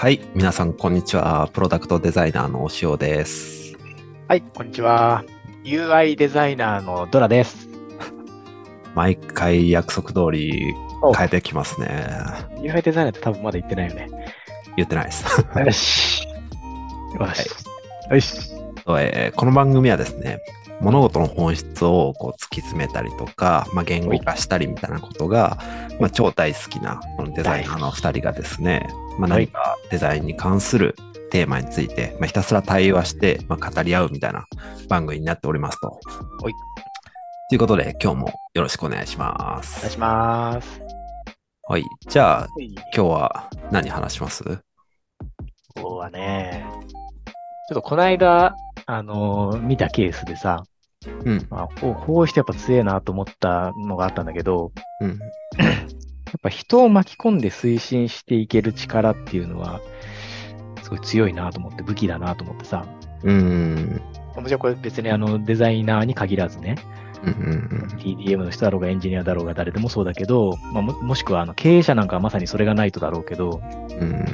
はい、皆さん、こんにちは。プロダクトデザイナーのお塩です。はい、こんにちは。UI デザイナーのドラです。毎回約束通りお変えてきますね。UI デザイナーって多分まだ言ってないよね。言ってないです。よし。よし。よし。えーこの番組はですね、物事の本質をこう突き詰めたりとか、まあ、言語化したりみたいなことが、まあ、超大好きなこのデザイナーの2人がですね、まあ、はい何かデザインに関するテーマについて、まあ、ひたすら対話して、まあ、語り合うみたいな番組になっておりますと。はいということで、今日もよろしくお願いしまお願いすし。ます。はい。じゃあ、今今日は何話します？日はね、ちょっとこの間、あのー見たケースでさ、うん。まあ、こうしてやっぱ強えなと思ったのがあったんだけど、うん。やっぱ人を巻き込んで推進していける力っていうのは、すごい強いなと思って、武器だなと思ってさ、うん。もちろんこれ別にあのデザイナーに限らずね、うん。うん。TDM の人だろうがエンジニアだろうが誰でもそうだけど、まあ、ももしくはあの経営者なんかはまさにそれがないとだろうけど、うん。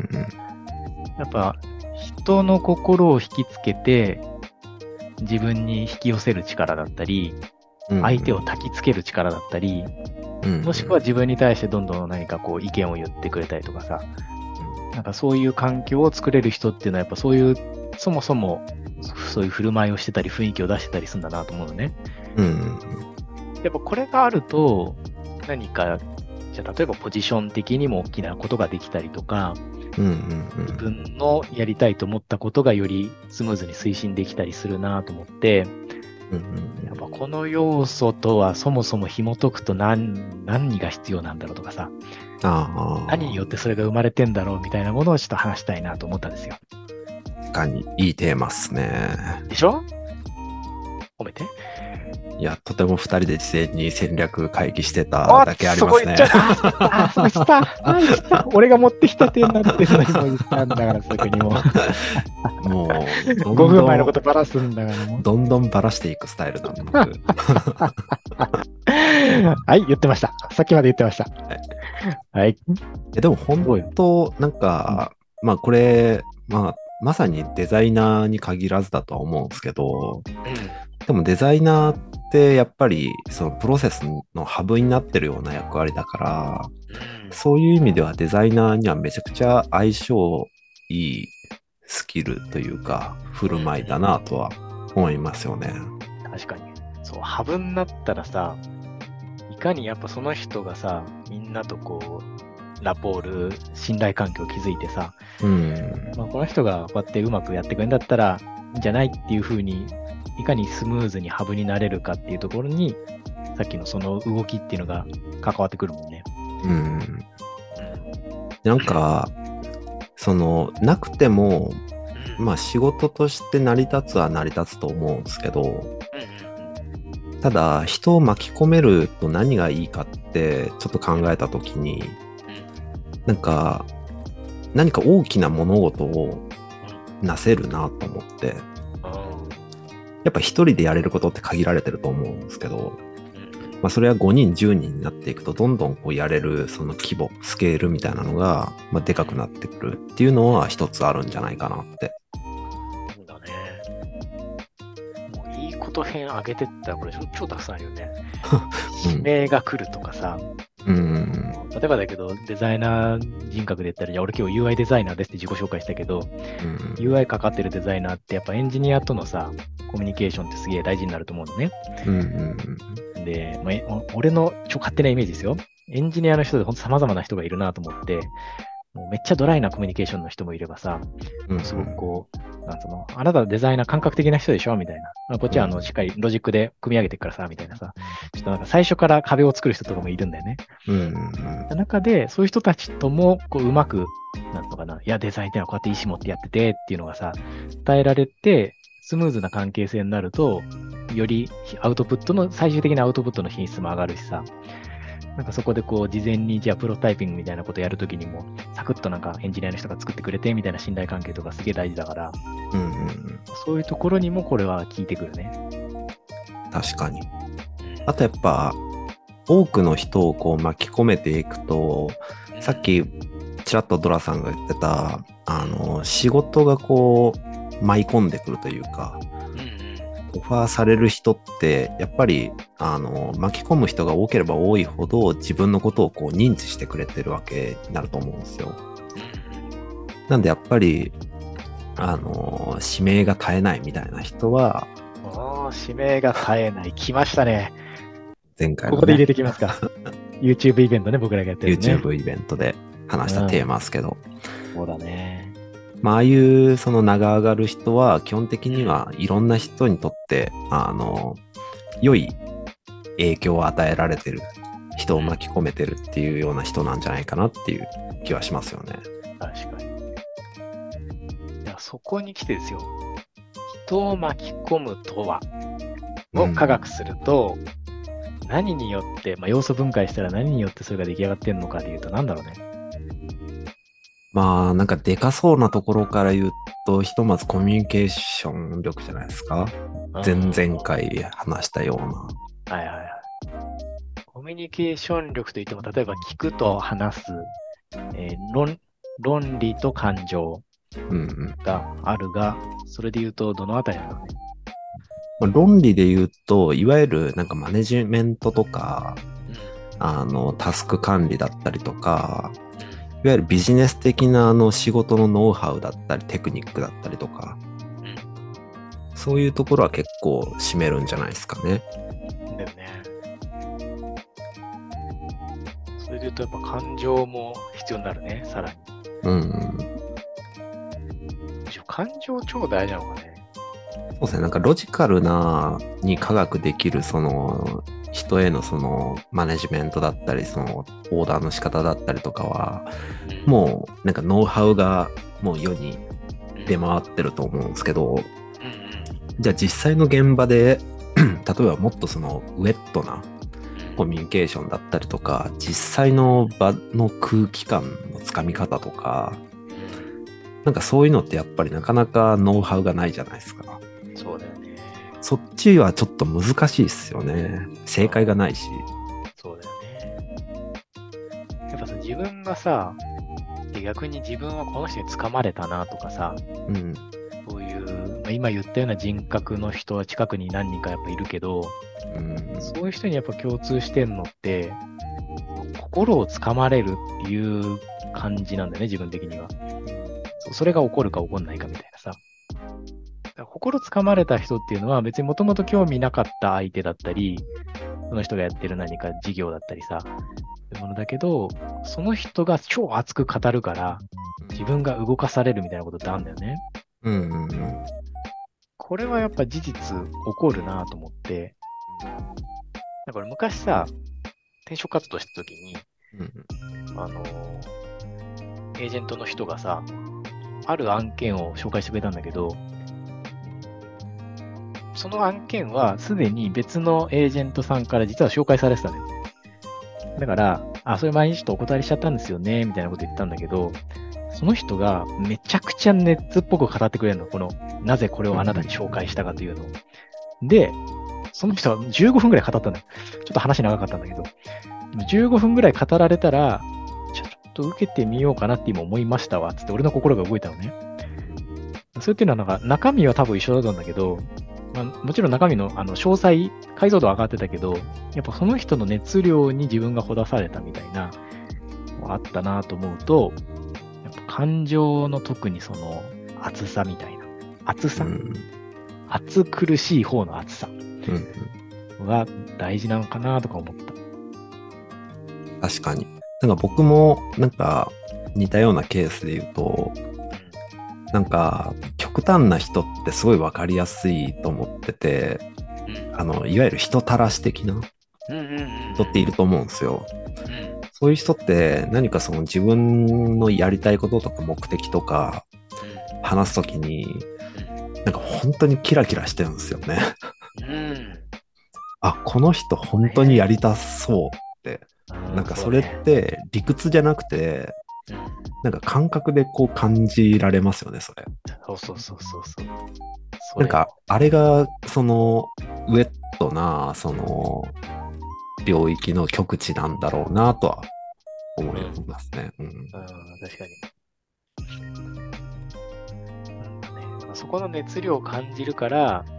やっぱ人の心を引きつけて自分に引き寄せる力だったり、うん。相手を焚きつける力だったり、うん、もしくは自分に対してどんどん何かこう意見を言ってくれたりとかさ、なんかそういう環境を作れる人っていうのはやっぱそういう、そもそもそういう振る舞いをしてたり雰囲気を出してたりするんだなと思うのね。うん。やっぱこれがあると、何か、じゃあ例えばポジション的にも大きなことができたりとか、うん。うん。自分のやりたいと思ったことがよりスムーズに推進できたりするなと思って、うん。やっぱこの要素とはそもそも紐解くと何何が必要なんだろうとかさ、ああ。何によってそれが生まれてんだろうみたいなものをちょっと話したいなと思ったんですよ。確かにいいテーマっすね。でしょ？褒めて。いや、とても二人で事前に戦略会議してただけありますねそこ行っち。ゃった。あ、そうした。俺が持ってきた点なんてのにも言ったんだから、そこにも。もう、どん5ど分前のこん、とバラすんだからもう。どんどんばらしていくスタイルなの僕。はい、言ってました。さっきまで言ってました。はい。えでも本当、なんか、まあこれ、まあ、まさにデザイナーに限らずだとは思うんですけど、でもデザイナーってやっぱりそのプロセスのハブになってるような役割だから、そういう意味ではデザイナーにはめちゃくちゃ相性いいスキルというか、振る舞いだなとは思いますよね。確かに。そう、ハブになったらさ、いかにやっぱその人がさ、みんなとこう、ラポール、信頼関係を築いてさ、うん。まあ、この人がこうやってうまくやってくれるんだったら、いいんじゃないっていう風に、いかにスムーズにハブになれるかっていうところに、さっきのその動きっていうのが関わってくるもんね。うん。なんか、その、なくても、まあ仕事として成り立つは成り立つと思うんですけど、ただ人を巻き込めると何がいいかってちょっと考えたときに、なんか何か大きな物事をなせるなと思って、やっぱ一人でやれることって限られてると思うんですけど、まあそれは5人、10人になっていくとどんどんこうやれるその規模、スケールみたいなのが、まあ、でかくなってくるっていうのは一つあるんじゃないかなって。そうだね。もういいこと編上げてったらこれ超たくさんあるよね。うん指名が来るとかさ、うん。例えばだけど、デザイナー人格で言ったら、いや俺今日 UI デザイナーですって自己紹介したけど、うん。UI かかってるデザイナーってやっぱエンジニアとのさ、コミュニケーションってすげえ大事になると思うのね。うん。うん。で、まあ俺の超勝手なイメージですよ。エンジニアの人でほんと様々な人がいるなと思って、もうめっちゃドライなコミュニケーションの人もいればさ、うん。すごくこう、なんつうの、あなたはデザイナー感覚的な人でしょ？みたいな。あこっちはあの、しっかりロジックで組み上げていくからさ、みたいなさ。ちょっとなんか最初から壁を作る人とかもいるんだよね。うん。うん。中で、そういう人たちとも、こう、うまく、なんとかな、いや、デザインってのはこうやって意思持ってやっててっていうのがさ、伝えられて、スムーズな関係性になると、よりアウトプットの、最終的なアウトプットの品質も上がるしさ、なんかそこでこう、事前にじゃあプロタイピングみたいなことやるときにも、サクッとなんかエンジニアの人が作ってくれてみたいな信頼関係とかすげえ大事だから、うん。うん。そういうところにもこれは効いてくるね。確かに。あとやっぱ、多くの人をこう巻き込めていくと、さっきちらっとドラさんが言ってた、あの、仕事がこう、舞い込んでくるというか。オファーされる人って、やっぱり、あの、巻き込む人が多ければ多いほど、自分のことをこう認知してくれてるわけになると思うんですよ。なんでやっぱり、あの、指名が絶えないみたいな人は、おー、指名が絶えない。来ましたね。前回の、ここで入れね、てきますか。YouTube イベントね、僕らがやってるね。YouTube イベントで話したテーマですけど、そうだね。まあ、ああいうその名が上がる人は、基本的にはいろんな人にとって、あの、良い影響を与えられてる、人を巻き込めてるっていうような人なんじゃないかなっていう気はしますよね。確かに。いや、そこに来てですよ。人を巻き込むとは、を科学すると、何によって、まあ、要素分解したら何によってそれが出来上がってんのかでいうと、なんだろうね。まあ、なんかでかそうなところから言うと、ひとまずコミュニケーション力じゃないですか。前々回話したような。はいはいはい。コミュニケーション力といっても、例えば聞くと話す、えー論論理と感情うんうん。があるが、それで言うと、どのあたりなのね？まあ、論理で言うと、いわゆるなんかマネジメントとか、あの、タスク管理だったりとか、いわゆるビジネス的なあの仕事のノウハウだったりテクニックだったりとか、そういうところは結構占めるんじゃないですかね。うん。だよね。それで言うと、やっぱ感情も必要になるね、さらに。うん感情超大事なのかね。そうですね。なんかロジカルなに科学できるその人へのそのマネジメントだったり、そのオーダーの仕方だったりとかは、もうなんかノウハウがもう世に出回ってると思うんですけど。じゃあ実際の現場で、例えばもっとそのウェットなコミュニケーションだったりとか、実際の場の空気感のつかみ方とか、なんかそういうのってやっぱりなかなかノウハウがないじゃないですか。そうだよね。そっちはちょっと難しいですよね。正解がないし。そうだよね。やっぱさ、自分がさ、で逆に自分はこの人に掴まれたなとかさ、うん。そういう、まあ、今言ったような人格の人は近くに何人かやっぱいるけど、うん。そういう人にやっぱ共通してんのって、心をつかまれるっていう感じなんだよね、自分的には。それが起こるか起こんないかみたいなさ。心つかまれた人っていうのは別にもともと興味なかった相手だったり、その人がやってる何か事業だったりさ、ものだけど、その人が超熱く語るから、自分が動かされるみたいなことってあるんだよね。うんうんうん。これはやっぱ事実起こるなと思って、だから昔さ、転職活動した時に、うんあのエージェントの人がさ、ある案件を紹介してくれたんだけど、その案件はすでに別のエージェントさんから実は紹介されてたのよ。だから、あ、それ前にちょっとお断りしちゃったんですよね、みたいなこと言ったんだけど、その人がめちゃくちゃ熱っぽく語ってくれるの。この、なぜこれをあなたに紹介したかというのを。で、その人は15分くらい語ったのよ。ちょっと話長かったんだけど。15分くらい語られたら、ちょっと受けてみようかなって今思いましたわ。つって俺の心が動いたのね。それっていうのはなんか中身は多分一緒だったんだけど、まあ、もちろん中身のあの詳細、解像度は上がってたけど、やっぱその人の熱量に自分がほだされたみたいな、あったなと思うと、やっぱ感情の特にその熱さみたいな。熱さ、うん。熱苦しい方の熱さうん。が大事なのかなとか思った。確かに。なんか僕もなんか似たようなケースで言うと、なんか極端な人ってすごいわかりやすいと思ってて、あの、いわゆる人たらし的な人っていると思うんですよ。うん。そういう人って何かその自分のやりたいこととか目的とか話すときに、なんか本当にキラキラしてるんですよね。うん。あ、この人本当にやりたそう。うん。なんかそれって理屈じゃなくて、なんか感覚でこう感じられますよね、それ。うんそうそうそうそうそう。それなんか、あれが、その、ウェットな、その、領域の極致なんだろうなとは思いますね。うん。うん、確かに。そこの熱量を感じるから、うん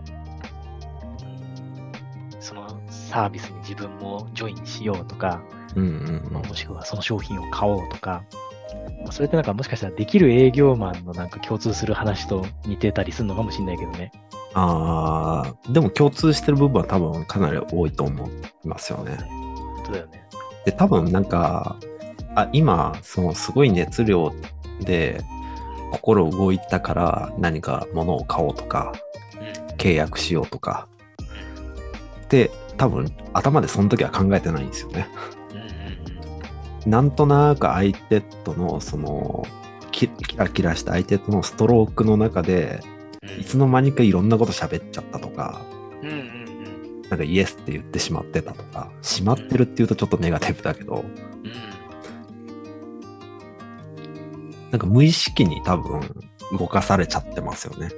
そのサービスに自分もジョインしようとか、うんうんまあもしくはその商品を買おうとか、まあそれってなんかもしかしたらできる営業マンのなんか共通する話と似てたりするのかもしれないけどね。ああ、でも共通してる部分は多分かなり多いと思いますよね。本当だよね。で、多分なんか、あ今、そのすごい熱量で心動いたから何か物を買おうとか、契約しようとか、で、多分頭でその時は考えてないんですよね。なんとなく相手とのそのキキラキラした相手とのストロークの中でうん。いつの間にかいろんなこと喋っちゃったとか、うんうんうん。なんかイエスって言ってしまってたとか、しまってるっていうとちょっとネガティブだけど、うんなんか無意識に多分動かされちゃってますよね。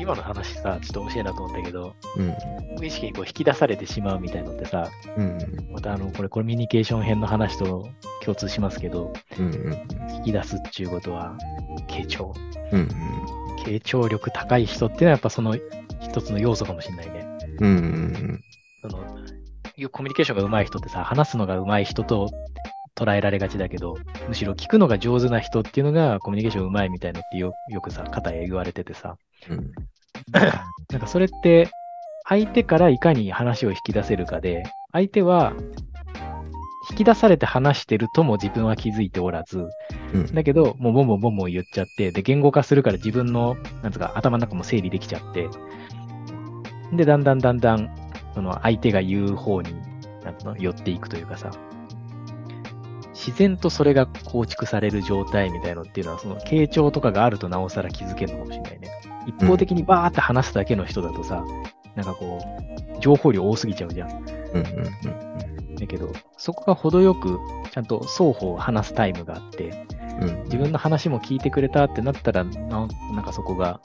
今の話さ、ちょっと面白いなと思ったけど、うん。無意識にこう引き出されてしまうみたいのってさ、うん。またあの、これコミュニケーション編の話と共通しますけど、うん。うん。引き出すっていうことは、傾聴。うん。傾聴力高い人っていうのはやっぱその一つの要素かもしれないね。うん。うん。その、いうコミュニケーションが上手い人ってさ、話すのが上手い人と捉えられがちだけど、むしろ聞くのが上手な人っていうのがコミュニケーション上手いみたいなってよよくさ、肩へ言われててさ、うん。なんかそれって、相手からいかに話を引き出せるかで、相手は、引き出されて話してるとも自分は気づいておらず、うん。だけど、もうボンボンボンボン言っちゃって、で、言語化するから自分の、なんつうか、頭の中も整理できちゃって、で、だんだんだんだん、その相手が言う方に、なんの、寄っていくというかさ、自然とそれが構築される状態みたいのっていうのは、その傾聴とかがあるとなおさら気づけるのかもしれないね。一方的にバーって話すだけの人だとさ、なんかこう、情報量多すぎちゃうじゃん。うん。うん。だけど、そこが程よく、ちゃんと双方話すタイムがあって、うん。自分の話も聞いてくれたってなったら、ななんかそこが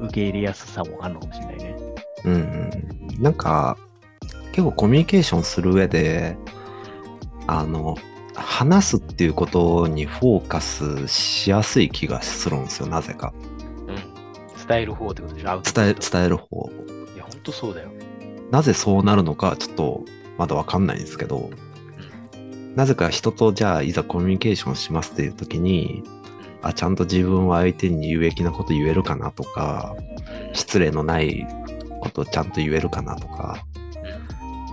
受け入れやすさもあるのかもしれないね。うんうん。なんか、結構コミュニケーションする上で、あの、話すっていうことにフォーカスしやすい気がするんですよ、なぜか。うん。伝える方ってことでしょ？アウトプ伝え、ット伝える方。いや、ほんとそうだよ。なぜそうなるのか、ちょっとまだわかんないんですけど、なぜか人とじゃあいざコミュニケーションしますっていう時に、あ、ちゃんと自分は相手に有益なこと言えるかなとか、失礼のないことちゃんと言えるかなとか、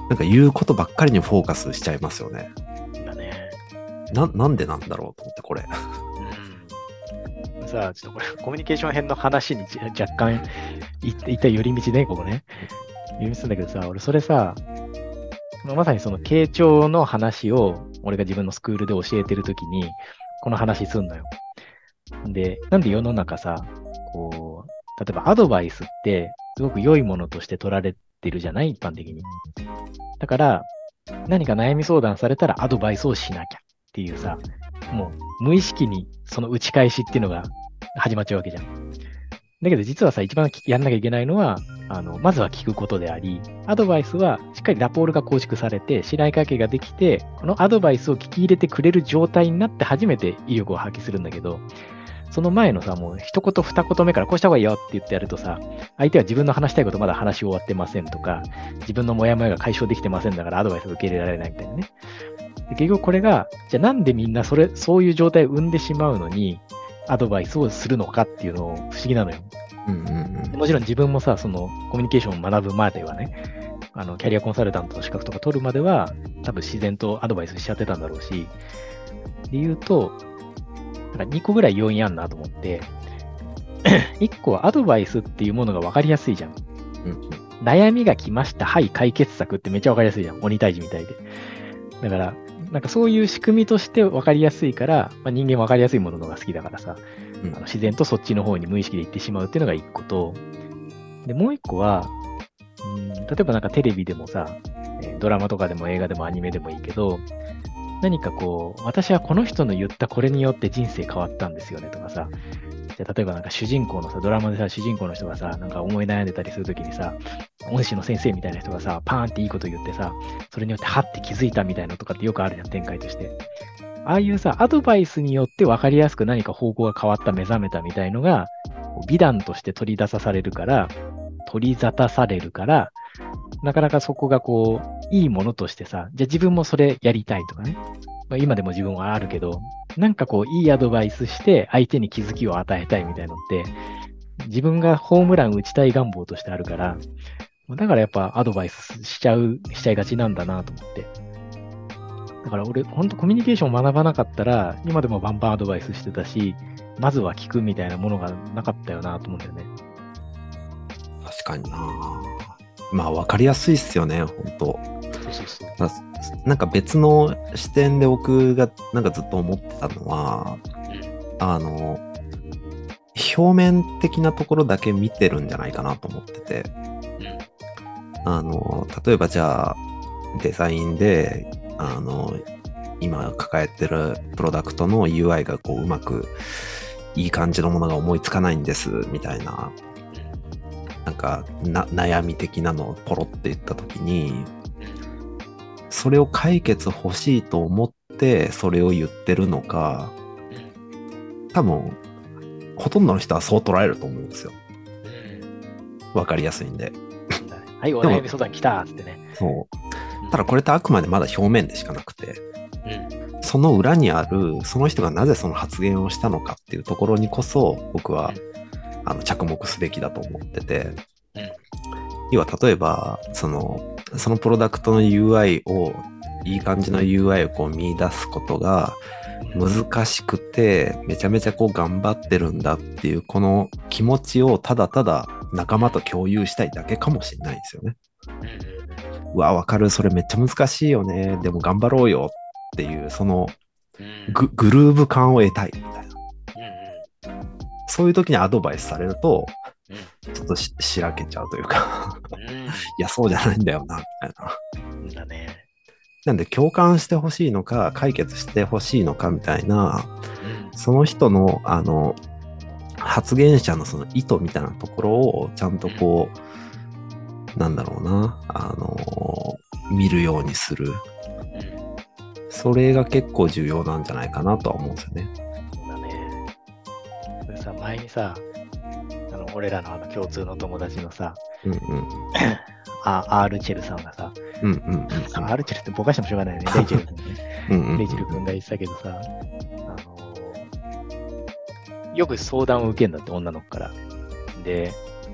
なんか言うことばっかりにフォーカスしちゃいますよね。うん。だね。な、なんでなんだろうと思って、これ。さあ、ちょっとこれ、コミュニケーション編の話に若干いいった寄り道ね、ここね。寄り道するんだけどさ、俺それさ、まあまさにその傾聴の話を俺が自分のスクールで教えてるときに、この話すんのよ。で、なんで世の中さ、こう、例えばアドバイスってすごく良いものとして取られてるじゃない？一般的に。だから、何か悩み相談されたらアドバイスをしなきゃっていうさ、もう無意識にその打ち返しっていうのが始まっちゃうわけじゃん。だけど実はさ、一番やんなきゃいけないのは、あの、まずは聞くことであり、アドバイスはしっかりラポールが構築されて、信頼関係ができて、このアドバイスを聞き入れてくれる状態になって初めて威力を発揮するんだけど、その前のさ、もう一言二言目からこうした方がいいよって言ってやるとさ、相手は自分の話したいことまだ話し終わってませんとか、自分のモヤモヤが解消できてませんだからアドバイスを受け入れられないみたいなね。で結局これが、じゃあなんでみんなそれ、そういう状態を生んでしまうのに、アドバイスをするのかっていうのを不思議なのよ。うんうんでもちろん自分もさ、そのコミュニケーションを学ぶまではね、あの、キャリアコンサルタントの資格とか取るまでは、多分自然とアドバイスしちゃってたんだろうし、で言うと、なんか2個ぐらい要因あるなと思って、1個はアドバイスっていうものが分かりやすいじゃん。うんうん悩みが来ました。はい、解決策ってめっちゃ分かりやすいじゃん。鬼退治みたいで。だから、なんかそういう仕組みとして分かりやすいから、まあ、人間分かりやすいもののが好きだからさ、うん。あの自然とそっちの方に無意識で行ってしまうっていうのが一個と、で、もう一個は、うん例えばなんかテレビでもさ、えードラマとかでも映画でもアニメでもいいけど、何かこう、私はこの人の言ったこれによって人生変わったんですよねとかさ、じゃあ例えばなんか主人公のさ、ドラマでさ、主人公の人がさ、なんか思い悩んでたりするときにさ、恩師の先生みたいな人がさ、パーンっていいこと言ってさ、それによってはって気づいたみたいなのとかってよくあるじゃん、展開として。ああいうさ、アドバイスによって分かりやすく何か方向が変わった、目覚めたみたいのが、美談として取り出さされるから、取り沙汰されるから、なかなかそこがこう、いいものとしてさ、じゃあ自分もそれやりたいとかね。まあ、今でも自分はあるけど、なんかこう、いいアドバイスして相手に気づきを与えたいみたいなのって、自分がホームラン打ちたい願望としてあるから、だからやっぱアドバイスしちゃう、しちゃいがちなんだなと思って。だから俺、ほんとコミュニケーションを学ばなかったら、今でもバンバンアドバイスしてたし、まずは聞くみたいなものがなかったよなと思うんだよね。確かになまあ分かりやすいっすよね、本当そうそうそう。なんか別の視点で僕がなんかずっと思ってたのは、あの、表面的なところだけ見てるんじゃないかなと思ってて、あの、例えばじゃあ、デザインで、あの、今抱えてるプロダクトの UI がこううまくいい感じのものが思いつかないんです、みたいな、なんかな悩み的なのをポロって言ったときに、それを解決欲しいと思ってそれを言ってるのか、多分、ほとんどの人はそう捉えると思うんですよ。わかりやすいんで。はい、お悩み相談来たってね。そう。ただこれってあくまでまだ表面でしかなくて、その裏にある、その人がなぜその発言をしたのかっていうところにこそ、僕は、あの、着目すべきだと思ってて、要は例えば、その、そのプロダクトの UI を、いい感じの UI をこう見出すことが難しくて、めちゃめちゃこう頑張ってるんだっていう、この気持ちをただただ仲間と共有したいだけかもしれないですよね。うわ、わかる。それめっちゃ難しいよね。でも頑張ろうよっていう、そのググルーヴ感を得たいみたいな。そういう時にアドバイスされると、ちょっとししらけちゃうというかいや、そうじゃないんだよな、みたいな。だね。なんで共感してほしいのか、解決してほしいのかみたいな、その人の、あの、発言者のその意図みたいなところをちゃんとこう、なんだろうな、あの、見るようにする。それが結構重要なんじゃないかなとは思うんですよね。そうだね。それさ、前にさ、あの、俺らのあの共通の友達のさ、うんうん。あ、R チェルさんがさ、うんうんうん。R チェルってぼかしてもしょうがないよね、レイチェル君ね。うんうんレイチェル君が言ってたけどさ、あのよく相談を受けるんだって、女の子から。で、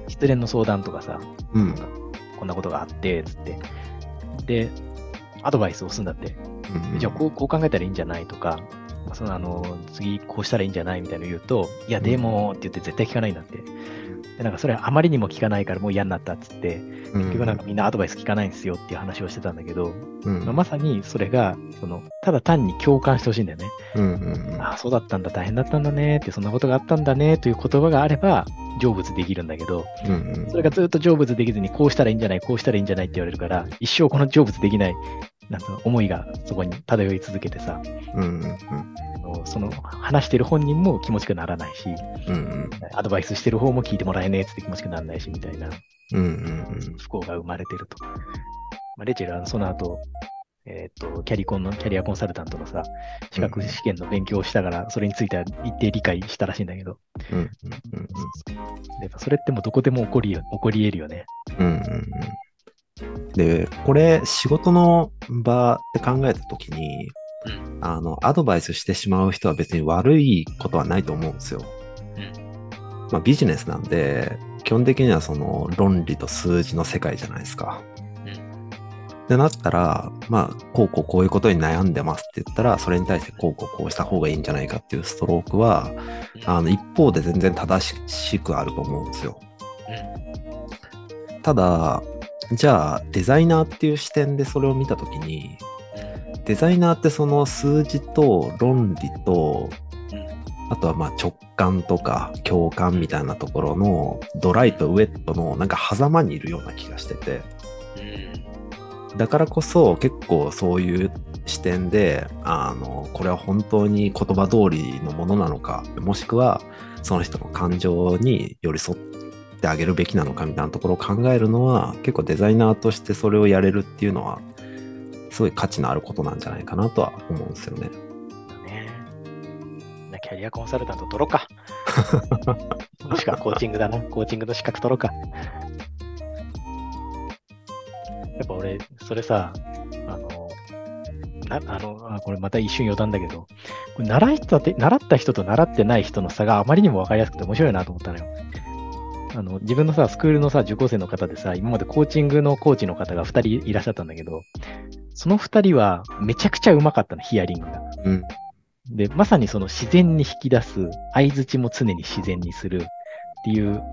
失恋の相談とかさ、うんこんなことがあって、つって。で、アドバイスをするんだって。うんじゃあこう、こう考えたらいいんじゃないとか、まあそのあの、次こうしたらいいんじゃないみたいなの言うと、いや、でもって言って絶対聞かないんだって。で、なんかそれあまりにも聞かないからもう嫌になったっつって、結局なんかみんなアドバイス聞かないんですよっていう話をしてたんだけど、うん。まあ、まさにそれが、その、ただ単に共感してほしいんだよね。うんうんうん。ああ、そうだったんだ、大変だったんだねって、そんなことがあったんだねという言葉があれば、成仏できるんだけど、うんうん。それがずっと成仏できずに、こうしたらいいんじゃない、こうしたらいいんじゃないって言われるから、一生この成仏できない、なんつうの、思いがそこに漂い続けてさ、うんうんその話してる本人も気持ちよくならないし、うんうん。アドバイスしてる方も聞いてもらえねえって気持ちよくならないし、みたいなうんうん不幸が生まれてると。まあ、レチェルはその後、えっ、と、キャリコンの、キャリアコンサルタントのさ、資格試験の勉強をしたから、それについては一定理解したらしいんだけど、うんうんやっぱそれってもうどこでも起こりよ起こり得るよね。うんうんうんで、これ、仕事の場って考えたときに、あの、アドバイスしてしまう人は別に悪いことはないと思うんですよ。まあ、ビジネスなんで、基本的にはその論理と数字の世界じゃないですか。ってなったら、まあ、こうこうこういうことに悩んでますって言ったら、それに対してこうこうこうした方がいいんじゃないかっていうストロークは、あの、一方で全然正しくあると思うんですよ。ただ、じゃあ、デザイナーっていう視点でそれを見たときに、デザイナーってその数字と論理と、あとはまあ直感とか共感みたいなところのドライとウェットのなんか狭間にいるような気がしてて、だからこそ結構そういう視点で、あの、これは本当に言葉通りのものなのか、もしくはその人の感情に寄り添ってしてあげるべきなのかみたいなところを考えるのは結構デザイナーとしてそれをやれるっていうのはすごい価値のあることなんじゃないかなとは思うんですよね。ねキャリアコンサルタント取ろうか。もしくはコーチングだな。コーチングの資格取ろうか。やっぱ俺、それさ、あの、なあのあこれまた一瞬余談だけど、習い習った人と習ってない人の差があまりにも分かりやすくて面白いなと思ったのよ。あの自分のさ、スクールのさ、受講生の方でさ、今までコーチングのコーチの方が2人いらっしゃったんだけど、その2人はめちゃくちゃうまかったの、ヒアリングが。うん。で、まさにその自然に引き出す、相づちも常に自然にするっていう、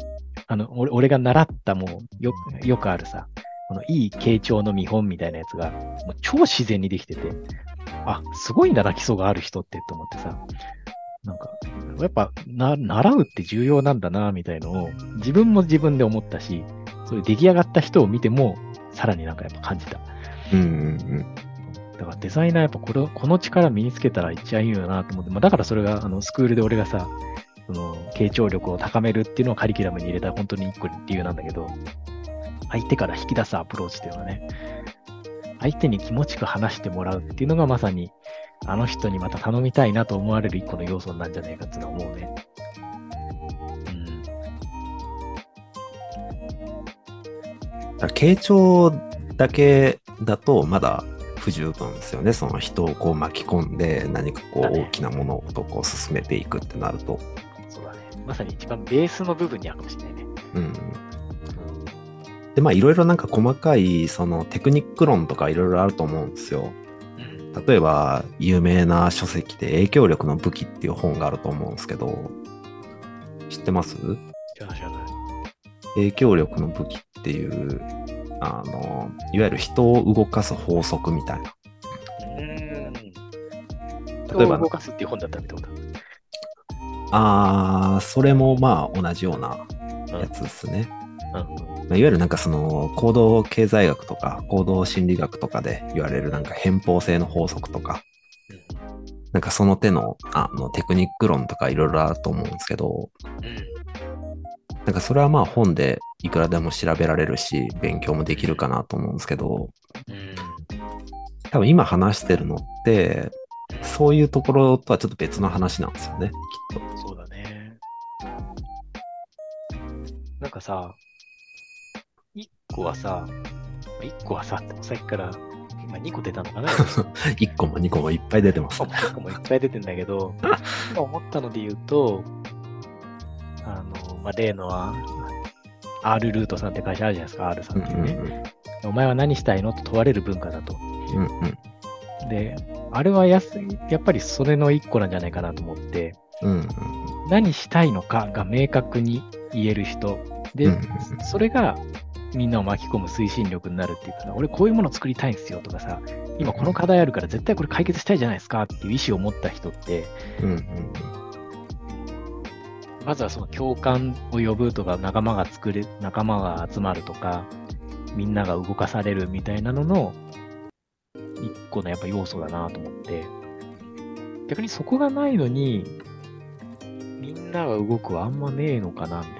あの、俺俺が習ったもうよよくあるさ、このいい傾聴の見本みたいなやつが、もう超自然にできてて、あ、すごいんだな、基礎がある人ってと思ってさ、なんか、やっぱな、習うって重要なんだな、みたいのを、自分も自分で思ったし、そういう出来上がった人を見ても、さらになんかやっぱ感じた。うんうんだからデザイナーやっぱこれこの力身につけたら一番いいよなと思って、まあ、だからそれがあのスクールで俺がさ、その傾聴力を高めるっていうのをカリキュラムに入れた本当に一個理由なんだけど、相手から引き出すアプローチっていうのはね、相手に気持ちよく話してもらうっていうのがまさに、あの人にまた頼みたいなと思われる一個の要素なんじゃないかっていうのは思うね。うん。だ傾聴だけだとまだ不十分ですよね。その人をこう巻き込んで何かこう大きなものをこう進めていくってなると。そうだね。まさに一番ベースの部分にあるかもしれないね。うん。で、まあいろいろなんか細かいそのテクニック論とかいろいろあると思うんですよ。うん。例えば有名な書籍で影響力の武器っていう本があると思うんですけど、知ってます？じゃあ知らない。影響力の武器っていう、あの、いわゆる人を動かす法則みたいな。うん。例えば動かすっていう本だったみたいな。あー、それもまあ同じようなやつですね。うん。まあいわゆるなんかその行動経済学とか行動心理学とかで言われるなんか偏方性の法則とか、なんかその手のあのテクニック論とかいろいろあると思うんですけど、なんかそれはまあ本でいくらでも調べられるし、勉強もできるかなと思うんですけど、うん。多分今話してるのって、そういうところとはちょっと別の話なんですよね、きっと。そうだね。なんかさ、個はさ、一個はさ、ってさっきから、今2個出たのかな？1個も2個もいっぱい出てますね。1個もいっぱい出てんだけど、今思ったので言うと、あの、まあ、例のは、R ルートさんって会社あるじゃないですか、R さうんんっていうね。お前は何したいの？と問われる文化だと。うんうん。うんで、あれはやすやっぱりそれの一個なんじゃないかなと思って、うんうん何したいのかが明確に言える人。で、うんうんそれがみんなを巻き込む推進力になるっていうかな、俺こういうものを作りたいんですよとかさ、今この課題あるから絶対これ解決したいじゃないですかっていう意思を持った人って、うんうん。まずはその共感を呼ぶとか、仲間が作れ、仲間が集まるとか、みんなが動かされるみたいなのの、一個のやっぱ要素だなと思って、逆にそこがないのに、みんなが動くはあんまねえのかな、みたい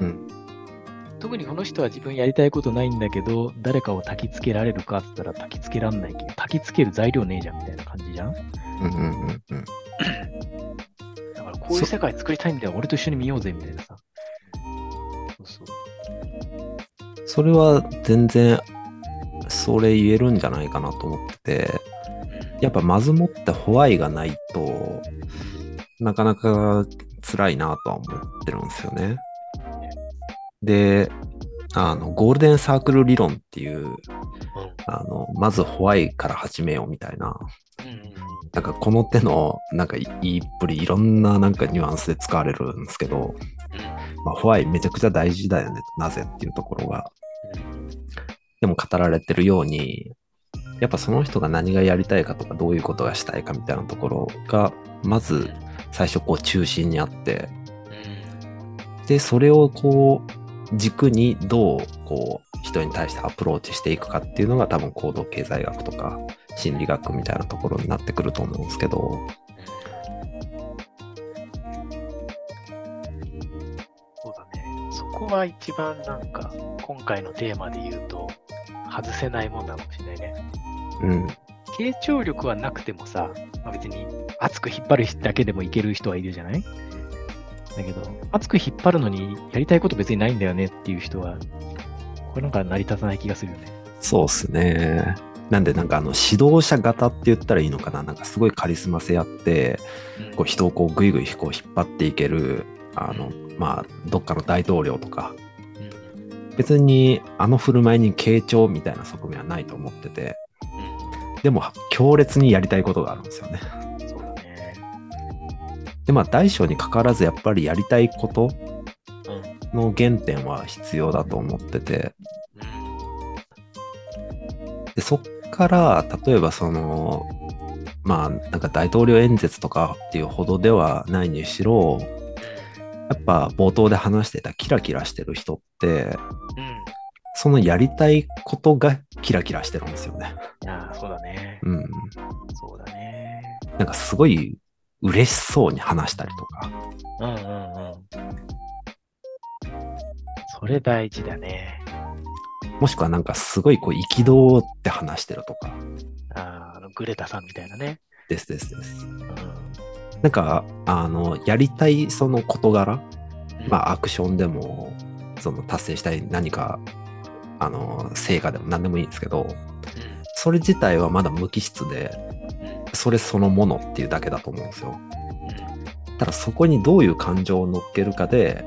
な。うん特にこの人は自分やりたいことないんだけど、誰かを焚きつけられるかって言ったら焚きつけらんないけど、焚きつける材料ねえじゃんみたいな感じじゃん？うんうんうんうんだからこういう世界作りたいんだよ、俺と一緒に見ようぜみたいなさ。そうそう。それは全然それ言えるんじゃないかなと思ってて、やっぱまずもってホワイがないとなかなか辛いなとは思ってるんですよね。で、あの、ゴールデンサークル理論っていう、あの、まずホワイから始めようみたいな。なんかこの手のなんかいいっぷりいろんななんかニュアンスで使われるんですけど、まあ、ホワイめちゃくちゃ大事だよね、なぜっていうところが。でも語られてるように、やっぱその人が何がやりたいかとかどういうことがしたいかみたいなところが、まず最初こう中心にあって、で、それをこう軸にどうこう人に対してアプローチしていくかっていうのが多分行動経済学とか心理学みたいなところになってくると思うんですけど、そうだね。そこは一番なんか、今回のテーマで言うと、外せないもんなのかもしれないね。うん。傾聴力はなくてもさ、まあ、別に熱く引っ張るだけでもいける人はいるじゃない？だけど、熱く引っ張るのにやりたいこと別にないんだよねっていう人は、これなんか成り立たない気がするよね。そうっすね。なんでなんかあの指導者型って言ったらいいのかな。なんかすごいカリスマ性あって、こう人をこうぐいぐいこう引っ張っていける、あの、まあ、どっかの大統領とか、うん。別にあの振る舞いに傾聴みたいな側面はないと思ってて、でも強烈にやりたいことがあるんですよね。で、まあ大小に関わらずやっぱりやりたいことうん。の原点は必要だと思ってて、でそっから例えばそのまあなんか大統領演説とかっていうほどではないにしろやっぱ冒頭で話してたキラキラしてる人ってうん。そのやりたいことがキラキラしてるんですよね。うん。ああ、そうだね。うん。そうだね。なんかすごい嬉しそうに話したりとか。うんうんうん。それ大事だね。もしくはなんかすごいこう憤って話してるとか。あーあのグレタさんみたいなね。ですですです。うん。なんか、あの、やりたいその事柄、まあ、あアクションでも、その達成したい何か、あの、成果でも何でもいいんですけど、それ自体はまだ無機質で、それそのものっていうだけだと思うんですよ。ただそこにどういう感情を乗っけるかで、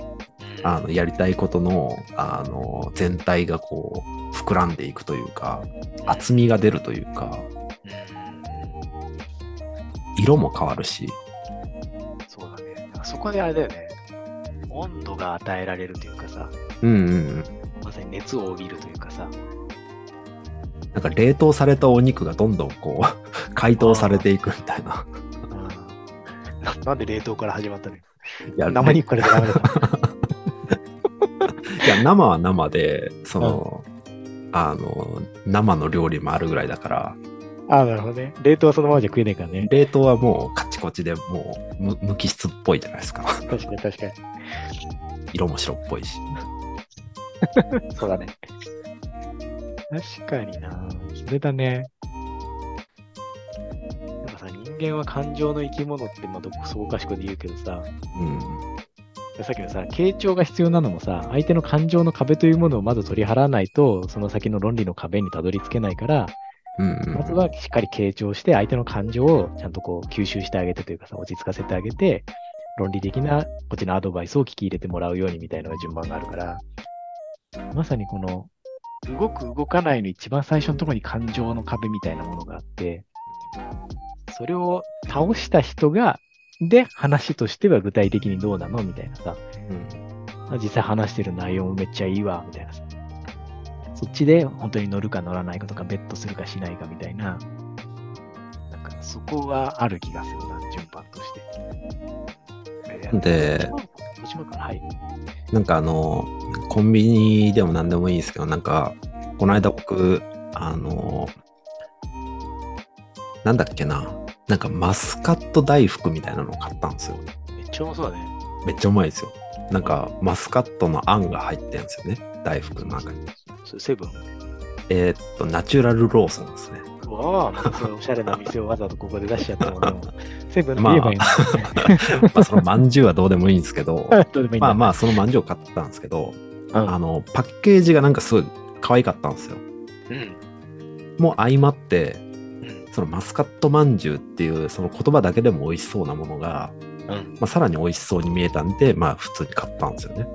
あの、やりたいことの、あの、全体がこう、膨らんでいくというか、厚みが出るというか、色も変わるし、そうだね。そこであれだよね。温度が与えられるというかさ、うんうんうん。まさに熱を帯びるというかさ、なんか冷凍されたお肉がどんどんこう、解凍されていくみたいな。な なんで冷凍から始まったの？よ。いや、生肉からじゃダメだ。いや、生は生で、その、あの、生の料理もあるぐらいだから、ああ、なるほどね。冷凍はそのままじゃ食えねえからね。冷凍はもうカチコチでもう無無機質っぽいじゃないですか。確かに確かに。色も白っぽいし。そうだね。確かにな。それだね。なんかさ、人間は感情の生き物って、まあ、どこそうかしこで言うけどさ、うん。さっきのさ、傾聴が必要なのもさ、相手の感情の壁というものをまず取り払わないと、その先の論理の壁にたどり着けないから、うんうん。まずはしっかり傾聴して、相手の感情をちゃんとこう吸収してあげてというかさ、落ち着かせてあげて、論理的なこっちのアドバイスを聞き入れてもらうようにみたいな順番があるから、まさにこの、動く動かないの一番最初のところに感情の壁みたいなものがあって、それを倒した人が、で、話としては具体的にどうなのみたいなさ、うん実際話してる内容もめっちゃいいわ、みたいなさ。そっちで本当に乗るか乗らないかとか、ベットするかしないかみたいな、なんかそこはある気がするな、順番として。でなはい。なんかあの、コンビニでも何でもいいですけど、なんか、この間僕、あの、なんだっけな、なんかマスカット大福みたいなのを買ったんですよ。めっちゃうまそうだね。めっちゃうまいですよ。なんか、マスカットのあんが入ってるんですよね。大福の中に。セブン？えーっと、ナチュラルローソンですね。うわあ、なんかそのおしゃれな店をわざとここで出しちゃったもんね。セブンって言えばいいの、まあ、そのまんじゅうはどうでもいいんですけど、どまあまあ、そのまんじゅうを買ったんですけど、うんあの、パッケージがなんかすごい可愛かったんですよ。うん。もう相まって、うん。そのマスカットまんじゅうっていうその言葉だけでも美味しそうなものが、うん。まあ、さらに美味しそうに見えたんで、まあ普通に買ったんですよね。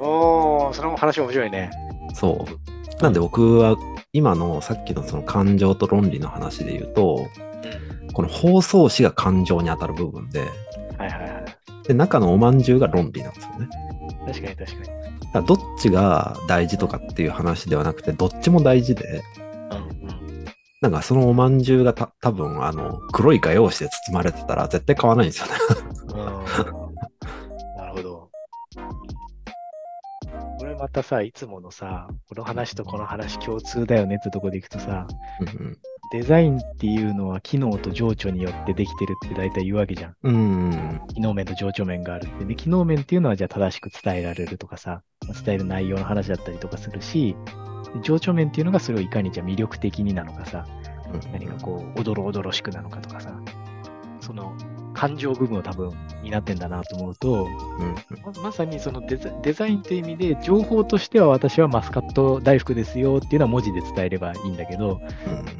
おー、それも話面白いね。そう。なんで僕は今のさっきのその感情と論理の話で言うと、この包装紙が感情に当たる部分で、はいはいはい。で中のおまんじゅうが論理なんですよね。確かに確かに。だからどっちが大事とかっていう話ではなくて、どっちも大事で。なんかそのおまんじゅうがた多分あの黒い画用紙で包まれてたら絶対買わないんですよね。うんまたさ、いつものさ、この話とこの話共通だよねってとこでいくとさ、うんうんデザインっていうのは機能と情緒によってできてるって大体言うわけじゃん。うん。機能面と情緒面があるって。で、機能面っていうのはじゃあ正しく伝えられるとかさ、伝える内容の話だったりとかするし、情緒面っていうのがそれをいかにじゃあ魅力的になのかさ、何かこう、おどろおどろしくなのかとかさ、その感情部分を多分担ってんだなと思うと、うん。ままさにそのデザデザインという意味で、情報としては私はマスカット大福ですよっていうのは文字で伝えればいいんだけど、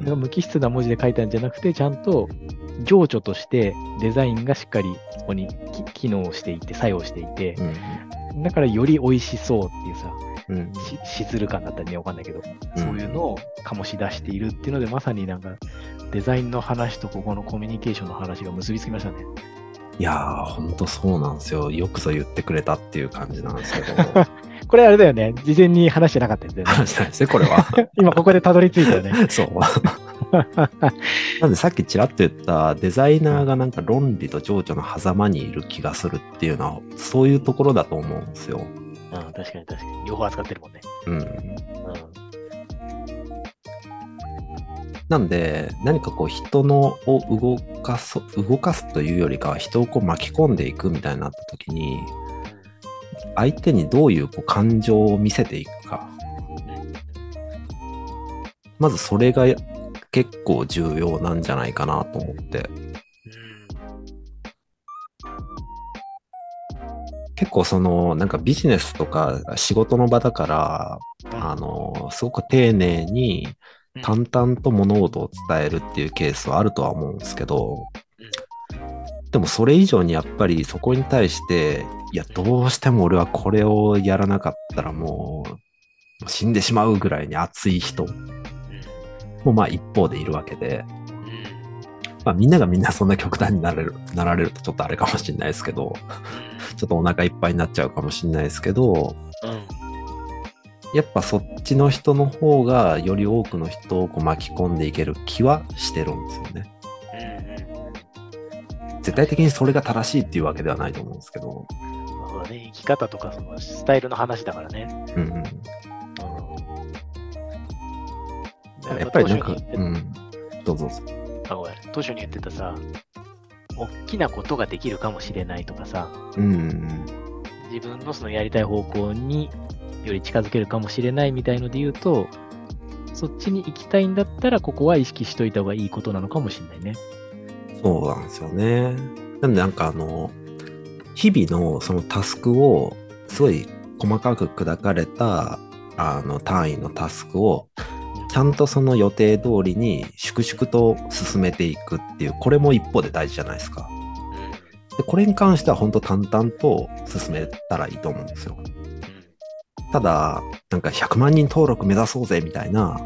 うん無機質な文字で書いたんじゃなくて、ちゃんと情緒としてデザインがしっかりそこにき機能していて、作用していて、だからより美味しそうっていうさ、うん。うん。ししずる感だったりね、わかんないけど、そういうのを醸し出しているっていうので、まさになんかデザインの話とここのコミュニケーションの話が結びつきましたね。いやー、ほんとそうなんですよ。よくぞ言ってくれたっていう感じなんですけど。これあれだよね、事前に話してなかったやつだよね。話したいですね、これは。今ここでたどり着いたよね。そう。なんでさっきちらっと言ったデザイナーがなんか論理と情緒の狭間にいる気がするっていうのはそういうところだと思うんですよ。うん、確かに確かに。両方扱ってるもんね。うん。うん。なんで何かこう人のを動かす、動かすというよりかは人をこう巻き込んでいくみたいになった時に相手にどういうこう感情を見せていくか。まずそれが結構重要なんじゃないかなと思って。結構そのなんかビジネスとか仕事の場だから、あの、すごく丁寧に淡々と物事を伝えるっていうケースはあるとは思うんですけど、でもそれ以上にやっぱりそこに対して、いや、どうしても俺はこれをやらなかったらもう死んでしまうぐらいに熱い人もまあ一方でいるわけで、まあみんながみんなそんな極端になれる、なられるとちょっとあれかもしれないですけど、ちょっとお腹いっぱいになっちゃうかもしれないですけど、やっぱそっちの人の方がより多くの人をこう巻き込んでいける気はしてるんですよね。絶対的にそれが正しいっていうわけではないと思うんですけど。まあね、生き方とかそのスタイルの話だからね。うんうん。うん、やっぱりなんか、うん。どうぞどうぞ。あごめん当初に言ってたさ、大きなことができるかもしれないとかさ、うんうん自分のそのやりたい方向により近づけるかもしれないみたいので言うと、そっちに行きたいんだったら、ここは意識しといた方がいいことなのかもしれないね。うん。そうなんですよね。なんでなんかあの、日々のそのタスクをすごい細かく砕かれたあの単位のタスクをちゃんとその予定通りに粛々と進めていくっていう、これも一方で大事じゃないですか。でこれに関しては本当淡々と進めたらいいと思うんですよ。ただ、なんか100万人登録目指そうぜみたいな、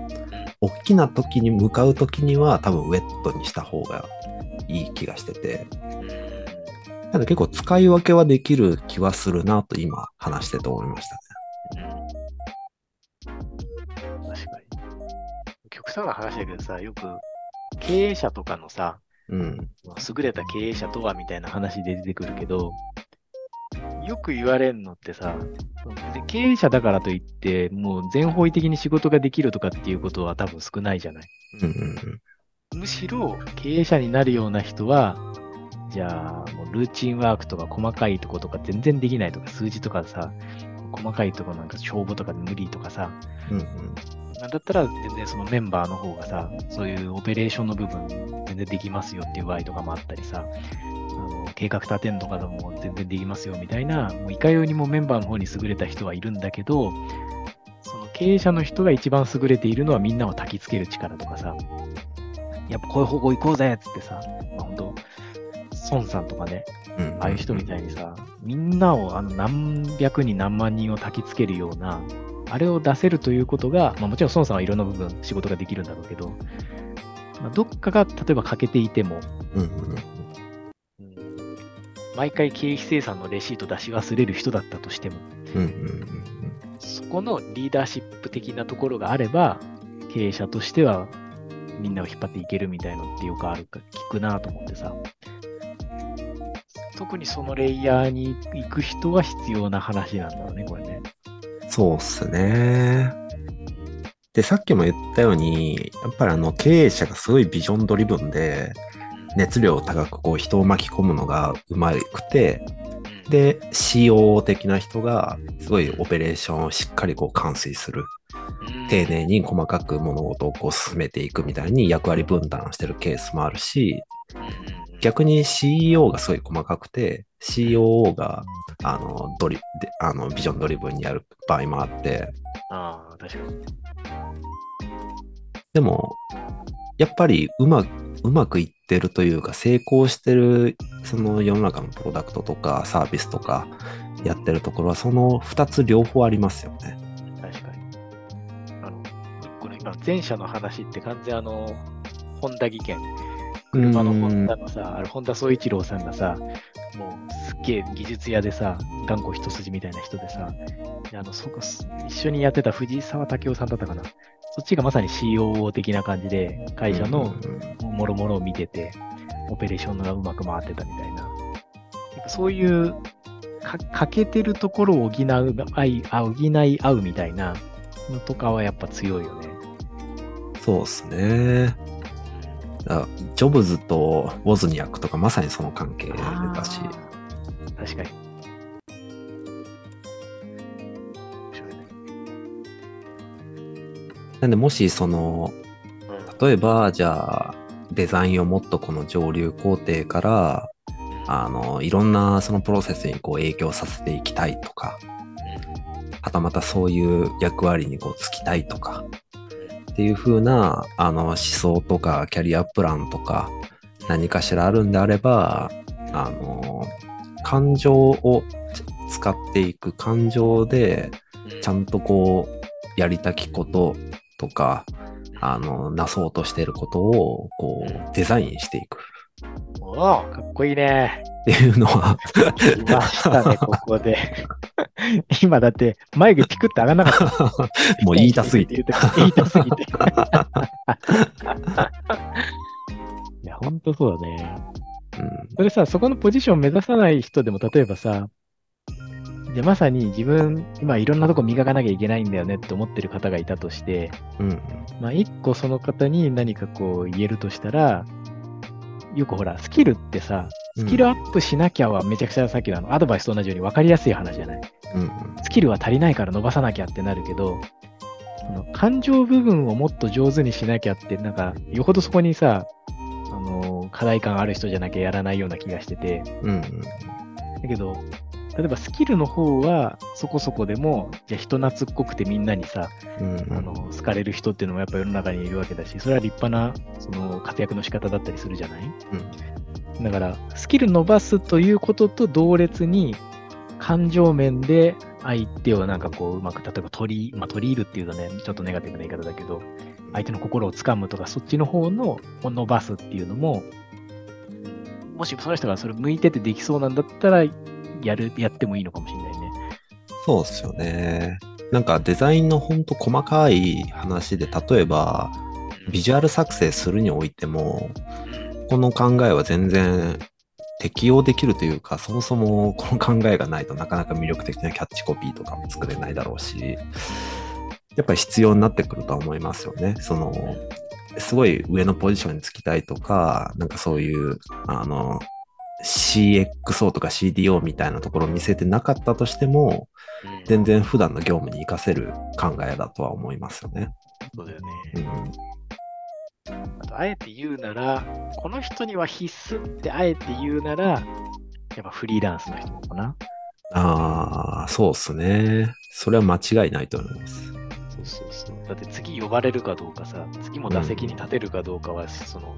大きな時に向かう時には多分ウェットにした方がいい気がしてて、ただ結構使い分けはできる気はするなと今話してて思いましたね。確かに。極端な話だけどさ、よく経営者とかのさ、うん。優れた経営者とはみたいな話で出てくるけど、よく言われるのってさ、経営者だからといって、もう全方位的に仕事ができるとかっていうことは多分少ないじゃない？うんうんむしろ経営者になるような人は、じゃあ、もうルーチンワークとか細かいとことか全然できないとか、数字とかさ、細かいとこなんか帳簿とかで無理とかさ、うん。うんなんだったら全然そのメンバーの方がさ、そういうオペレーションの部分全然できますよっていう場合とかもあったりさ、あの計画立てんとかでも全然できますよみたいな、もういかようにもメンバーの方に優れた人はいるんだけど、その経営者の人が一番優れているのはみんなを焚きつける力とかさ、やっぱこういう方向行こうぜっつってさ、まあ、本当孫さんとかね。ああいう人みたいにさ、みんなをあの何百人何万人を焚きつけるような、あれを出せるということが、まあ、もちろん孫さんはいろんな部分仕事ができるんだろうけど、まあ、どっかが例えば欠けていても、うんうん。毎回経費生産のレシート出し忘れる人だったとしても、うんうんうんそこのリーダーシップ的なところがあれば、経営者としてはみんなを引っ張っていけるみたいのってよくあるか聞くなと思ってさ。特にそのレイヤーに行く人は必要な話なんだろうね、これね。そうっすね。で、さっきも言ったように、やっぱりあの経営者がすごいビジョンドリブンで、熱量高くこう人を巻き込むのがうまくて、で、COO 的な人がすごいオペレーションをしっかりこう完遂する。丁寧に細かく物事をこう進めていくみたいに役割分担してるケースもあるし、逆に CEO がすごい細かくて、COO があのドリであのビジョンドリブンにやる場合もあって、ああ、確かに。でも、やっぱりうまく、うまくいってるというか、成功してる、その世の中のプロダクトとかサービスとかやってるところは、その2つ両方ありますよね。確かに。あの、これ今、前者の話って完全あの、本田技研、車のホンダのさ、あれ、本田宗一郎さんがさ、もうすっげえ技術屋でさ、頑固一筋みたいな人でさ、であのそこす一緒にやってた藤沢武雄さんだったかな。そっちがまさに COO 的な感じで、会社のうんもろもろを見てて、オペレーションがうまく回ってたみたいな。そういうか、欠けてるところを補う、あいあ補い合うみたいなのとかはやっぱ強いよね。そうですね。あジョブズとウォズニアックとかまさにその関係だし、確かに。なんでもしその、例えばじゃあデザインをもっとこの上流工程から、あの、いろんなそのプロセスにこう影響させていきたいとか、はたまたそういう役割にこうつきたいとか、っていう風なあの思想とかキャリアプランとか何かしらあるんであれば、あの、感情を使っていく感情でちゃんとこうやりたきこととか、あの、なそうとしていることをこうデザインしていくおおかっこいいね。っていうのは、来ましたね、ここで。今だって、眉毛ピクって上がんなかった。もう言いたすぎて。言いたすぎて。いや、ほんとそうだね。うんそれさ、そこのポジションを目指さない人でも、例えばさ、でまさに自分、今いろんなとこ磨かなきゃいけないんだよねって思ってる方がいたとして、うんまあ、一個その方に何かこう言えるとしたら、よくほら、スキルってさ、スキルアップしなきゃはめちゃくちゃさっきのあのアドバイスと同じように分かりやすい話じゃない。うんうん。スキルは足りないから伸ばさなきゃってなるけど、その感情部分をもっと上手にしなきゃって、なんか、よほどそこにさ、あの、課題感ある人じゃなきゃやらないような気がしてて、うんうん。だけど、例えばスキルの方はそこそこでも、じゃあ人懐っこくてみんなにさ、うんうん。あの、好かれる人っていうのもやっぱ世の中にいるわけだし、それは立派な、その活躍の仕方だったりするじゃない？だから、スキル伸ばすということと同列に、感情面で相手をなんかこう、うまく、例えば取り、まあ取り入るっていうとね、ちょっとネガティブな言い方だけど、相手の心をつかむとか、そっちの方のを伸ばすっていうのも、もしその人がそれ向いててできそうなんだったら、やる、やってもいいのかもしれないね。そうっすよね。なんかデザインのほんと細かい話で、例えばビジュアル作成するにおいても、この考えは全然適用できるというか、そもそもこの考えがないとなかなか魅力的なキャッチコピーとかも作れないだろうし、やっぱり必要になってくるとは思いますよね。その、すごい上のポジションにつきたいとか、なんかそういう、あの、CXO とか CDO みたいなところを見せてなかったとしても、全然普段の業務に活かせる考えだとは思いますよね。そうだよね。うんあと、あえて言うなら、この人には必須ってあえて言うなら、やっぱフリーランスの人かな。ああ、そうっすね。それは間違いないと思います。そうそうそう。だって次呼ばれるかどうかさ、次も打席に立てるかどうかは、その、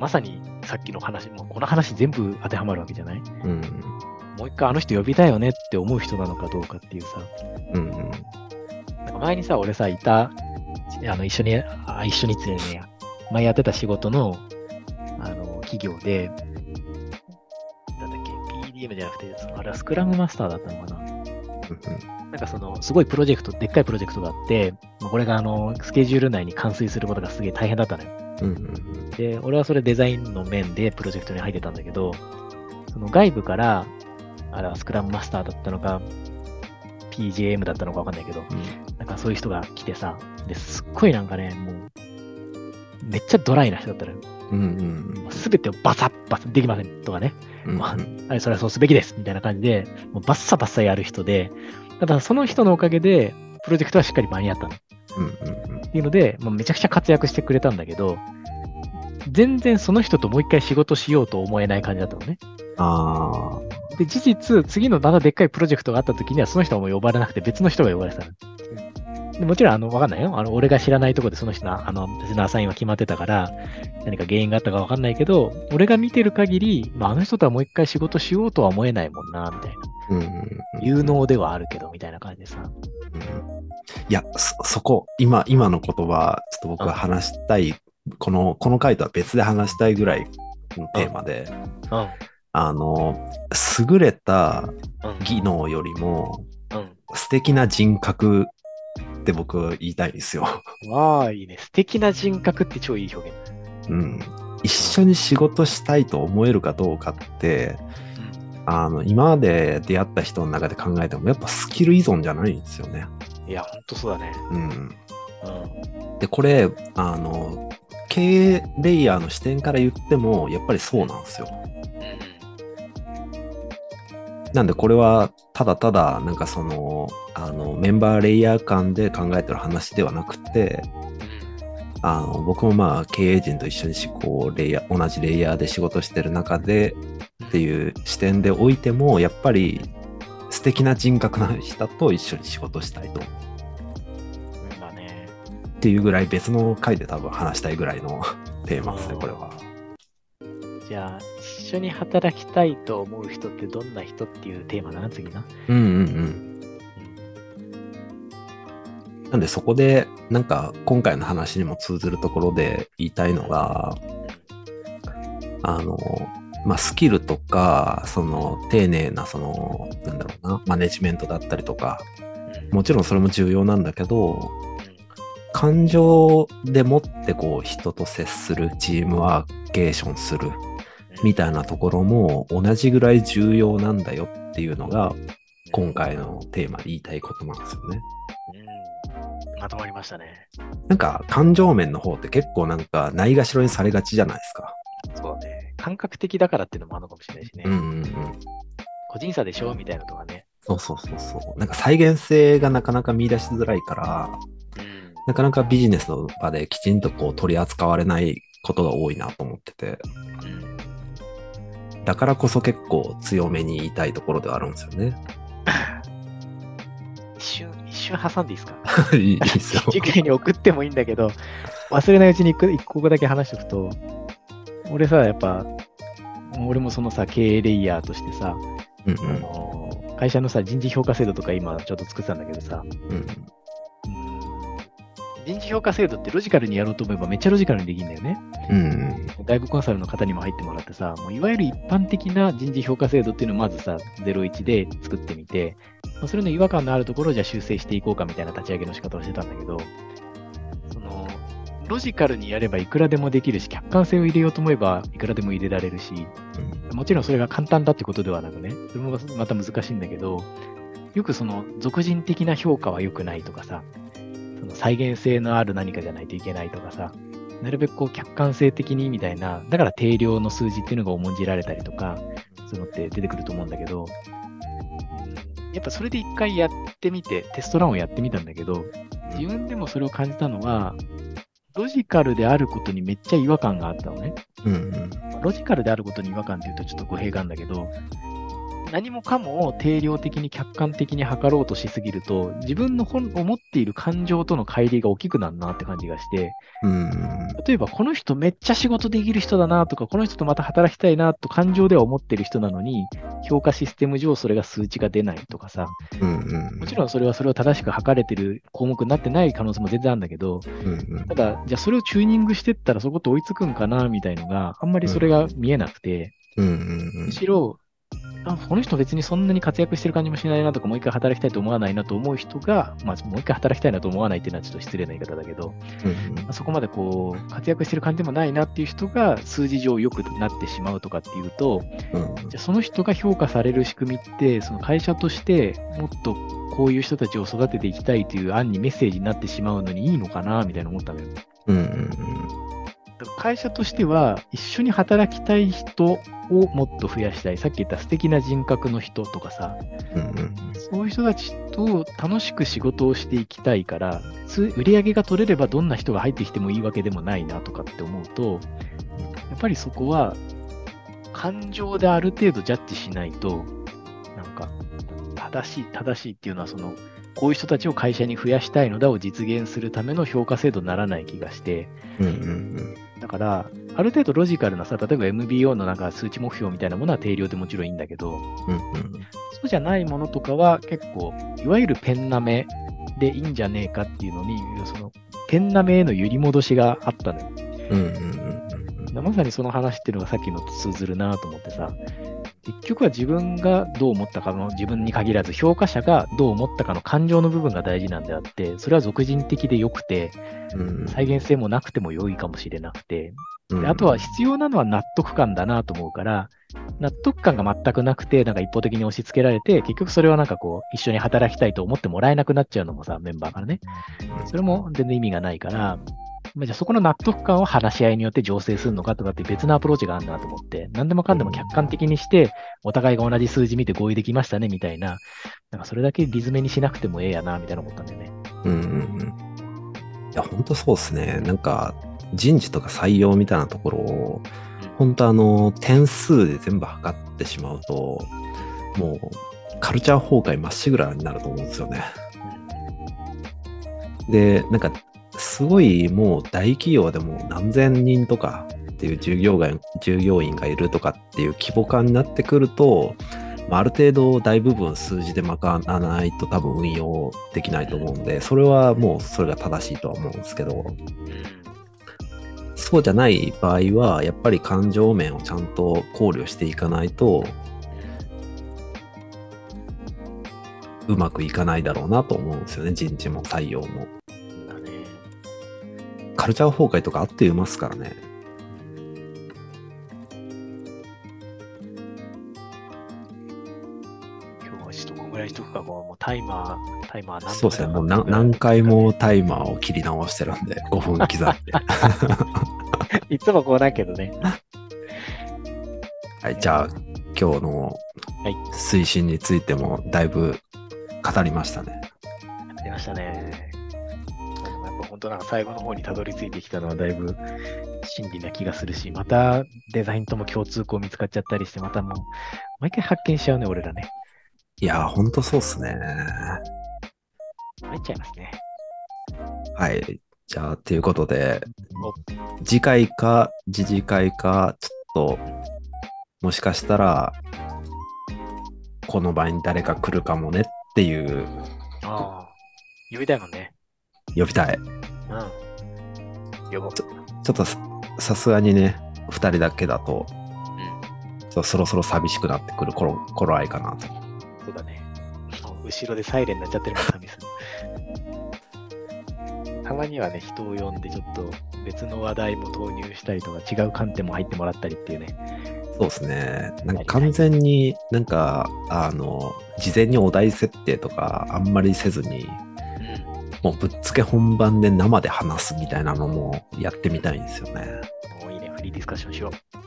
まさにさっきの話、もうこの話全部当てはまるわけじゃない？うん。もう一回あの人呼びたいよねって思う人なのかどうかっていうさ、うんうん。前にさ、俺さ、いた、あの、一緒に、あ一緒にってね、前やってた仕事の、あの、企業で、なんだっけ、PDM じゃなくて、そのあれはスクラムマスターだったのかな。なんかその、すごいプロジェクト、でっかいプロジェクトがあって、まあこれがあの、スケジュール内に完遂することがすげえ大変だったのよ。うんうんで、俺はそれデザインの面でプロジェクトに入ってたんだけど、その外部から、あれはスクラムマスターだったのか、PJM だったのかわかんないけど、うんなんかそういう人が来てさ、ですっごいなんかね、もう、めっちゃドライな人だったのよ。うんうんすべてをバサッバサッできませんとかね。うんうんそれはそうすべきですみたいな感じで、もうバッサバッサやる人で、ただその人のおかげで、プロジェクトはしっかり間に合ったの。っうんうんうんていうので、もうめちゃくちゃ活躍してくれたんだけど、全然その人ともう一回仕事しようと思えない感じだったのね。あで、事実、次のまたでっかいプロジェクトがあった時には、その人はもう呼ばれなくて別の人が呼ばれてたの。でもちろん、あの、わかんないよ。あの、俺が知らないところでその人の、あの、別のアサインは決まってたから、何か原因があったかわかんないけど、俺が見てる限り、まあ、あの人とはもう一回仕事しようとは思えないもんな、みたいな。あ、うんうんうん有能ではあるけど、みたいな感じでさ。うんいや、そ、そこ、今、今の言葉、ちょっと僕が話したい、この、この回とは別で話したいぐらいのテーマで、うん。あの、優れたうん。技能よりも、うん。素敵な人格って僕は言いたいんですよ。わあ、いいね。素敵な人格って超いい表現。うん。一緒に仕事したいと思えるかどうかって、あの、今まで出会った人の中で考えても、やっぱスキル依存じゃないんですよね。いや、ほんとそうだね。うん。うん。で、これ、あの、経営レイヤーの視点から言っても、やっぱりそうなんですよ。なんで、これは、ただただ、なんかその、あの、メンバーレイヤー間で考えてる話ではなくて、あの、僕もまあ、経営陣と一緒にしこう、レイヤー、同じレイヤーで仕事してる中で、っていう視点でおいても、やっぱり、素敵な人格の人と一緒に仕事したいと。うん。だね。っていうぐらい別の回で多分話したいぐらいのテーマですね、これは。じゃあ、一緒に働きたいと思う人ってどんな人っていうテーマだな、次な。うんうんうん。なんでそこで、なんか今回の話にも通ずるところで言いたいのが、あの、まあ、スキルとか、その丁寧な、その、なんだろうな、マネジメントだったりとか、もちろんそれも重要なんだけど、感情でもってこう人と接する、チームワーケーションする、みたいなところも同じぐらい重要なんだよっていうのが、今回のテーマで言いたいことなんですよね。うん。まとまりましたね。なんか感情面の方って結構なんかないがしろにされがちじゃないですか。そうだね。感覚的だからっていうのもあるのかもしれないしね。うんうんうん。個人差でしょみたいなとかね。そうそうそうそう。なんか再現性がなかなか見出しづらいから、うん。なかなかビジネスの場できちんとこう取り扱われないことが多いなと思ってて、うん。だからこそ結構強めに言いたいところではあるんですよね。一瞬、一瞬挟んでいいですか？いいですよ。次回に送ってもいいんだけど、忘れないうちに一個だけ話しておくと、俺さ、やっぱ、俺もそのさ、経営レイヤーとしてさ、うんあの会社のさ、人事評価制度とか今ちょっと作ってたんだけどさ、うん。人事評価制度ってロジカルにやろうと思えばめっちゃロジカルにできるんだよね。うん。外部コンサルの方にも入ってもらってさ、もういわゆる一般的な人事評価制度っていうのをまずさ、01で作ってみて、まあそれの違和感のあるところをじゃあ修正していこうかみたいな立ち上げの仕方をしてたんだけど、その、ロジカルにやればいくらでもできるし、客観性を入れようと思えばいくらでも入れられるし、もちろんそれが簡単だってことではなくね、それもまた難しいんだけど、よくその、俗人的な評価は良くないとかさ、その再現性のある何かじゃないといけないとかさ、なるべくこう客観性的にみたいな、だから定量の数字っていうのが重んじられたりとか、そういうのって出てくると思うんだけど、うんやっぱそれで一回やってみて、テストランをやってみたんだけど、自分でもそれを感じたのは、ロジカルであることにめっちゃ違和感があったのね。うんうん。ロジカルであることに違和感っていうとちょっと語弊があるんだけど、何もかもを定量的に客観的に測ろうとしすぎると、自分の本思っている感情との乖離が大きくなるなって感じがして、うん。例えばこの人めっちゃ仕事できる人だなとか、この人とまた働きたいなと感情では思ってる人なのに、評価システム上それが数値が出ないとかさ、うんうん。もちろんそれはそれを正しく測れてる項目になってない可能性も全然あるんだけど、うんうんただ、じゃあそれをチューニングしてったらそこと追いつくんかなみたいのがあんまりそれが見えなくて、むしろ、あこの人別にそんなに活躍してる感じもしないなとか、もう一回働きたいと思わないなと思う人が、まあ、もう一回働きたいなと思わないっていうのはちょっと失礼な言い方だけど、うんまあ、そこまでこう活躍してる感じでもないなっていう人が数字上良くなってしまうとかっていうと、うんじゃあその人が評価される仕組みって、その会社としてもっとこういう人たちを育てていきたいという案にメッセージになってしまうのにいいのかなみたいな思ったのよ。うんうんだから会社としては、一緒に働きたい人をもっと増やしたい。さっき言った素敵な人格の人とかさ、うんうんそういう人たちと楽しく仕事をしていきたいから、つ売り上げが取れればどんな人が入ってきてもいいわけでもないなとかって思うと、やっぱりそこは、感情である程度ジャッジしないと、なんか、正しい、正しいっていうのは、その、こういう人たちを会社に増やしたいのだを実現するための評価制度にならない気がして、うんうんだから、ある程度ロジカルなさ、例えば MBO のなんか数値目標みたいなものは定量でもちろんいいんだけど、うんうんそうじゃないものとかは結構、いわゆるペンナメでいいんじゃねえかっていうのに、そのペンナメへの揺り戻しがあったのよ。うんうんうん。まさにその話っていうのがさっきのと通ずるなと思ってさ、結局は自分がどう思ったかの、自分に限らず評価者がどう思ったかの感情の部分が大事なんであって、それは俗人的で良くて、うん再現性もなくても良いかもしれなくて、うんであとは必要なのは納得感だなと思うから、納得感が全くなくて、なんか一方的に押し付けられて、結局それはなんかこう、一緒に働きたいと思ってもらえなくなっちゃうのもさ、メンバーからね。それも全然意味がないから、まあ、じゃあそこの納得感を話し合いによって醸成するのかとかって別のアプローチがあるなと思って、何でもかんでも客観的にして、お互いが同じ数字見て合意できましたねみたいな、なんかそれだけリズメにしなくてもええやな、みたいな思ったんだよね。うんうんうんいや、本当そうですね。なんか、人事とか採用みたいなところを、本当あの、点数で全部測ってしまうと、もう、カルチャー崩壊まっしぐらになると思うんですよね。で、なんか、すごいもう大企業でも何千人とかっていう従業員従業員がいるとかっていう規模感になってくると、まあある程度大部分数字で賄わないと多分運用できないと思うんで、それはもうそれが正しいとは思うんですけど、そうじゃない場合は、やっぱり感情面をちゃんと考慮していかないと、うまくいかないだろうなと思うんですよね、人事も採用も。カルチャー崩壊とかあっていますからね。今日はちょっとこんぐらいにしとくか、こうもうタイマー、タイマー何そうですね、もう何何回もタイマーを切り直してるんで、5分刻んで。いつもこうだけどね。はい、じゃあ、今日のはい推進についてもだいぶ語りましたね。ありましたね。本当なんか最後の方にたどり着いてきたのはだいぶ真理な気がするし、またデザインとも共通項見つかっちゃったりして、またもう、毎回発見しちゃうね、俺らね。いやー、ほんとそうっすね。参っちゃいますね。はい。じゃあ、ということでお、次回か次次回か、ちょっと、もしかしたら、この場に誰か来るかもねっていう、ああ。呼びたいもんね。呼びたい。うん。呼ぼう。ちょっとささすがにね、二人だけだと、ちょっとそろそろ寂しくなってくる頃頃合いかなと。そうだね。後ろでサイレンになっちゃってるから寂しい。たまにはね、人を呼んでちょっと別の話題も投入したりとか、違う観点も入ってもらったりっていうね。そうですね。なんか完全になんか、あの、事前にお題設定とかあんまりせずに、もうぶっつけ本番で生で話すみたいなのもやってみたいんですよね。もういいね、フリーディスカッションしよう。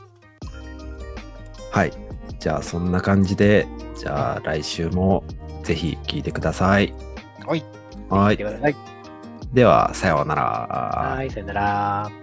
はい。じゃあそんな感じで、じゃあ来週もぜひ聞いてください。はい。はい。では、さようなら。はい、さよなら。